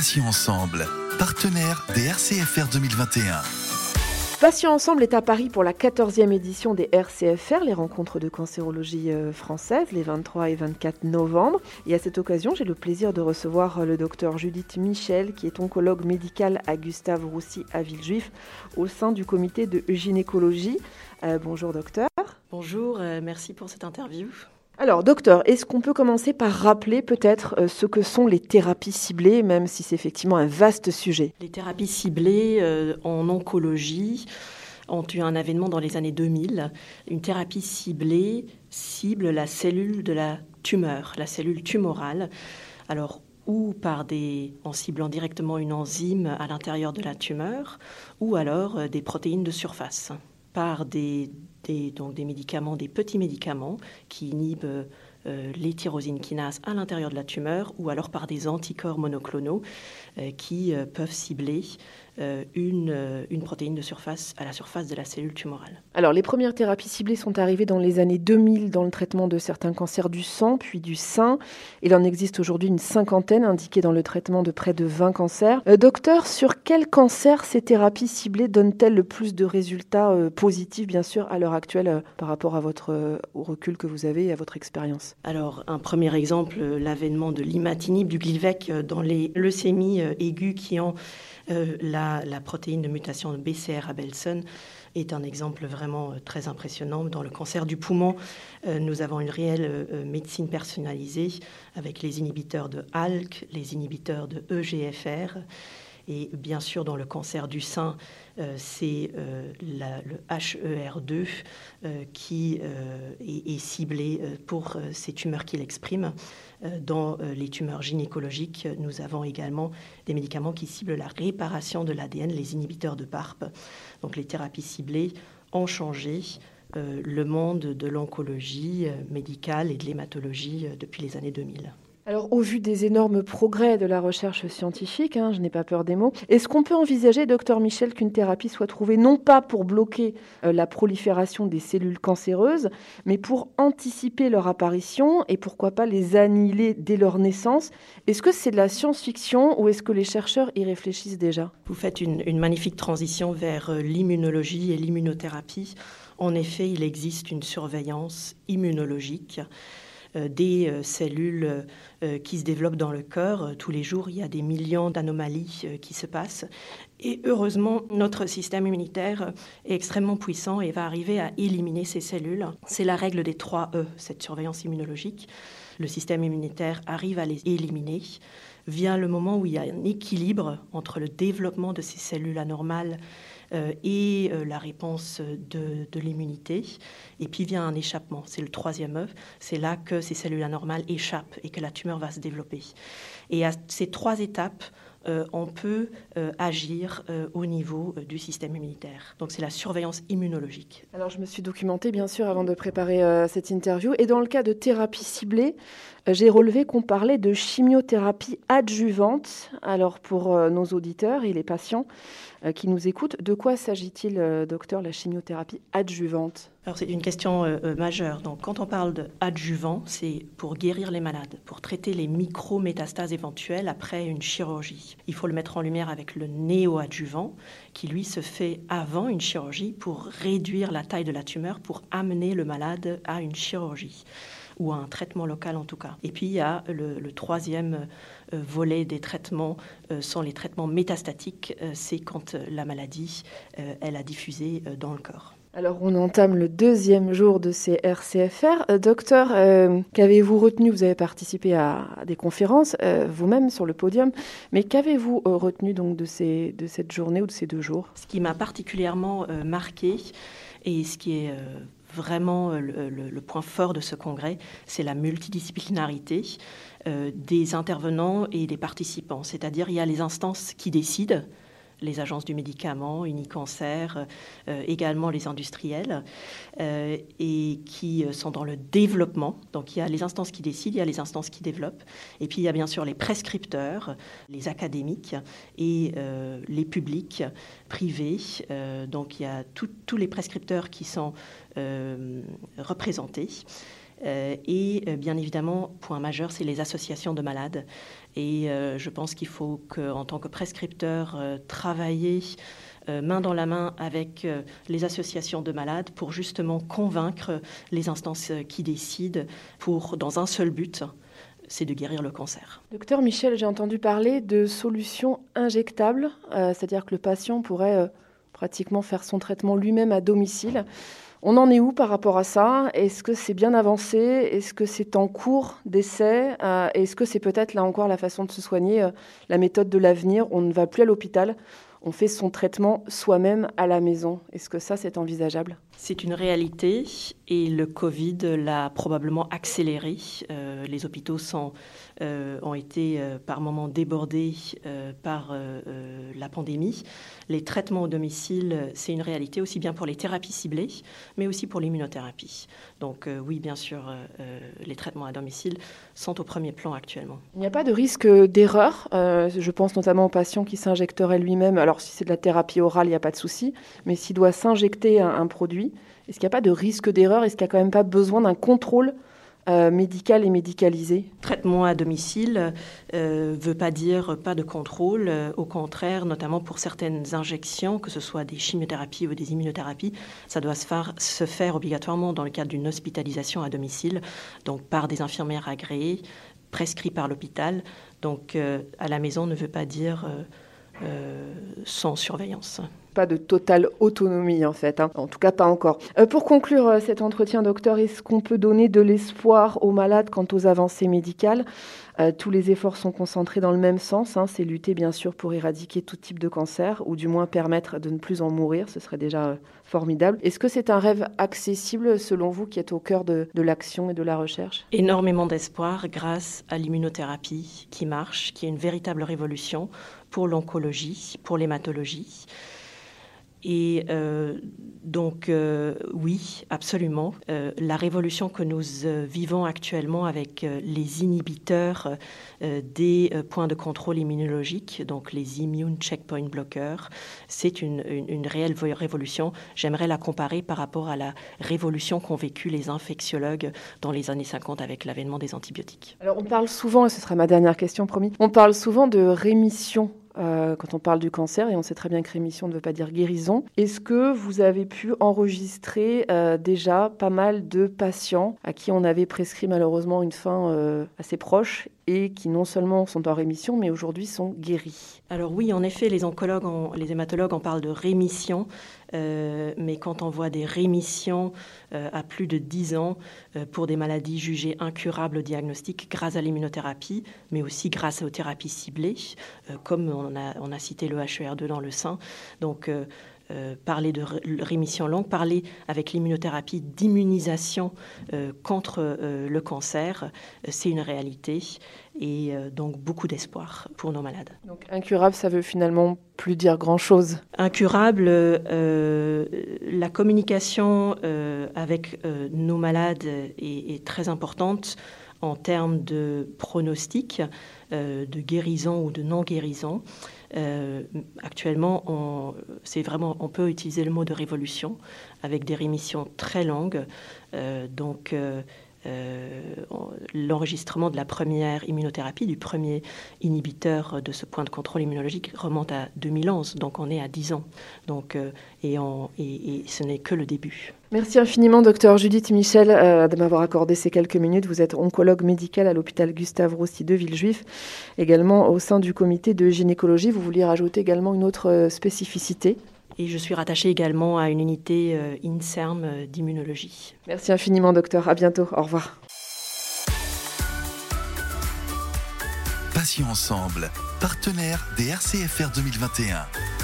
Patients Ensemble, partenaire des RCFR 2021. Patients Ensemble est à Paris pour la 14e édition des RCFR, les rencontres de cancérologie euh, française, les 23 et 24 novembre. Et à cette occasion, j'ai le plaisir de recevoir euh, le docteur Judith Michel, qui est oncologue médical à Gustave Roussy à Villejuif, au sein du comité de gynécologie. Euh, bonjour docteur. Bonjour, merci pour cette interview. Alors, docteur, est-ce qu'on peut commencer par rappeler peut-être euh, ce que sont les thérapies ciblées, même si c'est effectivement un vaste sujet? Les thérapies ciblées euh, en oncologie ont eu un avènement dans les années 2000. Une thérapie ciblée cible la cellule de la tumeur, la cellule tumorale. Alors, ou par des, en ciblant directement une enzyme à l'intérieur de la tumeur, ou alors euh, des protéines de surface, par des médicaments, des petits médicaments qui inhibent euh, les tyrosines kinases à l'intérieur de la tumeur ou alors par des anticorps monoclonaux euh, qui euh, peuvent cibler une, euh, une, protéine de surface à la surface de la cellule tumorale. Alors, les premières thérapies ciblées sont arrivées dans les années 2000 dans le traitement de certains cancers du sang, puis du sein. Il en existe aujourd'hui une cinquantaine indiquées dans le traitement de près de 20 cancers. Euh, docteur, sur quel cancer ces thérapies ciblées donnent-elles le plus de résultats euh, positifs, bien sûr, à l'heure actuelle, euh, par rapport à votre, euh, au recul que vous avez et à votre expérience? Alors, un premier exemple, l'avènement de l'imatinib, du Glivec, dans les leucémies aiguës qui ont euh, la, protéine de mutation BCR à Belson est un exemple vraiment euh, très impressionnant. Dans le cancer du poumon, euh, nous avons une réelle médecine personnalisée avec les inhibiteurs de ALK, les inhibiteurs de EGFR. Et bien sûr, dans le cancer du sein, euh, c'est euh, le HER2 euh, qui est, est, ciblé pour ces tumeurs qu'il exprime. Dans les tumeurs gynécologiques, nous avons également des médicaments qui ciblent la réparation de l'ADN, les inhibiteurs de PARP. Donc les thérapies ciblées ont changé le monde de l'oncologie médicale et de l'hématologie depuis les années 2000. Alors, au vu des énormes progrès de la recherche scientifique, hein, je n'ai pas peur des mots, est-ce qu'on peut envisager, docteur Michel, qu'une thérapie soit trouvée non pas pour bloquer euh, la prolifération des cellules cancéreuses, mais pour anticiper leur apparition et pourquoi pas les annihiler dès leur naissance? Est-ce que c'est de la science-fiction ou est-ce que les chercheurs y réfléchissent déjà? Vous faites une, magnifique transition vers euh, l'immunologie et l'immunothérapie. En effet, il existe une surveillance immunologique des euh, cellules euh, qui se développent dans le cœur. Tous les jours, il y a des millions d'anomalies qui se passent. Et heureusement, notre système immunitaire est extrêmement puissant et va arriver à éliminer ces cellules. C'est la règle des 3 E, cette surveillance immunologique. Le système immunitaire arrive à les éliminer. Vient le moment où il y a un équilibre entre le développement de ces cellules anormales euh, et euh, la réponse de, de l'immunité. Et puis vient un échappement, c'est le troisième œuf. C'est là que ces cellules anormales échappent et que la tumeur va se développer. Et à ces trois étapes, euh, on peut euh, agir euh, au niveau du système immunitaire. Donc c'est la surveillance immunologique. Alors je me suis documentée bien sûr avant de préparer cette interview et dans le cas de thérapie ciblée, j'ai relevé qu'on parlait de chimiothérapie adjuvante. Alors pour nos auditeurs et les patients qui nous écoutent, de quoi s'agit-il, docteur, la chimiothérapie adjuvante? C'est une question euh, majeure. Donc quand on parle d'adjuvant, c'est pour guérir les malades, pour traiter les micro-métastases éventuelles après une chirurgie. Il faut le mettre en lumière avec le néoadjuvant, qui lui se fait avant une chirurgie pour réduire la taille de la tumeur, pour amener le malade à une chirurgie ou à un traitement local en tout cas. Et puis il y a le, le troisième euh, volet des traitements euh, sont les traitements métastatiques, euh, c'est quand la maladie elle a diffusé dans le corps. Alors, on entame le deuxième jour de ces RCFR. Euh, docteur, euh, qu'avez-vous retenu? Vous avez participé à, à des conférences, euh, vous-même sur le podium, mais qu'avez-vous retenu donc de, ces, de cette journée ou de ces deux jours? Ce qui m'a particulièrement marqué et ce qui est vraiment le, le, le, point fort de ce congrès, c'est la multidisciplinarité euh, des intervenants et des participants. C'est-à-dire, il y a les instances qui décident les agences du médicament, Unicancer, euh, également les industriels, euh, et qui euh, sont dans le développement. Donc il y a les instances qui décident, il y a les instances qui développent, et puis il y a bien sûr les prescripteurs, les académiques et les publics privés. Donc il y a tous les prescripteurs qui sont représentés. Et bien évidemment, point majeur, c'est les associations de malades. Et je pense qu'il faut qu'en tant que prescripteur, travailler main dans la main avec les associations de malades pour justement convaincre les instances qui décident pour, dans un seul but, c'est de guérir le cancer. Docteur Michel, j'ai entendu parler de solutions injectables, euh, c'est-à-dire que le patient pourrait euh, pratiquement faire son traitement lui-même à domicile. On en est où par rapport à ça? Est-ce que c'est bien avancé? Est-ce que c'est en cours d'essai? Euh, Est-ce que c'est peut-être là encore la façon de se soigner, la méthode de l'avenir? On ne va plus à l'hôpital, on fait son traitement soi-même à la maison. Est-ce que ça, c'est envisageable? C'est une réalité et le Covid l'a probablement accéléré. Euh, les hôpitaux sont, euh, ont été euh, par moments débordés par la pandémie. Les traitements au domicile, c'est une réalité aussi bien pour les thérapies ciblées, mais aussi pour l'immunothérapie. Donc oui, bien sûr, les traitements à domicile sont au premier plan actuellement. Il n'y a pas de risque d'erreur. je pense notamment aux patients qui s'injecteraient lui-même. Alors si c'est de la thérapie orale, il n'y a pas de souci. Mais s'il doit s'injecter un produit, est-ce qu'il n'y a pas de risque d'erreur? Est-ce qu'il n'y a quand même pas besoin d'un contrôle euh, médical et médicalisé? Traitement à domicile ne euh, veut pas dire pas de contrôle. Euh, au contraire, notamment pour certaines injections, que ce soit des chimiothérapies ou des immunothérapies, ça doit se faire, se faire obligatoirement dans le cadre d'une hospitalisation à domicile, donc par des infirmières agréées, prescrits par l'hôpital. Donc à la maison ne veut pas dire sans surveillance pas de totale autonomie en fait, hein. en tout cas pas encore. Euh, pour conclure euh, cet entretien, docteur, est-ce qu'on peut donner de l'espoir aux malades quant aux avancées médicales? Euh, Tous les efforts sont concentrés dans le même sens, hein. c'est lutter bien sûr pour éradiquer tout type de cancer, ou du moins permettre de ne plus en mourir, ce serait déjà formidable. Est-ce que c'est un rêve accessible selon vous qui est au cœur de, de l'action et de la recherche? Énormément d'espoir grâce à l'immunothérapie qui marche, qui est une véritable révolution pour l'oncologie, pour l'hématologie. Et euh, donc, euh, oui, absolument. Euh, la révolution que nous vivons actuellement avec les inhibiteurs des points de contrôle immunologique, donc les immune checkpoint blockers, c'est une, une, réelle révolution. J'aimerais la comparer par rapport à la révolution qu'ont vécu les infectiologues dans les années 50 avec l'avènement des antibiotiques. Alors, on parle souvent, et ce sera ma dernière question, promis, on parle souvent de rémission euh, quand on parle du cancer, et on sait très bien que rémission ne veut pas dire guérison. Est-ce que vous avez pu enregistrer euh, déjà pas mal de patients à qui on avait prescrit malheureusement une fin euh, assez proche qui non seulement sont en rémission, mais aujourd'hui sont guéris Alors oui, en effet, les oncologues, les hématologues en parlent de rémission, mais quand on voit des rémissions à plus de 10 ans pour des maladies jugées incurables au diagnostic grâce à l'immunothérapie, mais aussi grâce aux thérapies ciblées, comme on a, on a cité le HER2 dans le sein. Donc, euh, euh, parler de rémission longue, parler avec l'immunothérapie d'immunisation euh, contre le cancer, c'est une réalité et donc beaucoup d'espoir pour nos malades. Donc incurable, ça veut finalement plus dire grand-chose. Incurable, la communication avec nos malades est, très importante en termes de pronostic, de guérison ou de non-guérison. Euh, actuellement, on, c'est vraiment, on peut utiliser le mot de révolution avec des rémissions très longues. Euh, donc, euh, l'enregistrement de la première immunothérapie, du premier inhibiteur de ce point de contrôle immunologique remonte à 2011, donc on est à 10 ans. Donc, et, on, et ce n'est que le début. Merci infiniment, docteur Judith Michel, euh, de m'avoir accordé ces quelques minutes. Vous êtes oncologue médical à l'hôpital Gustave Roussy de Villejuif, également au sein du comité de gynécologie. Vous vouliez rajouter également une autre euh, spécificité et je suis rattachée également à une unité euh, INSERM d'immunologie. Merci infiniment, docteur. À bientôt. Au revoir. Passions ensemble, partenaire des RCFR 2021.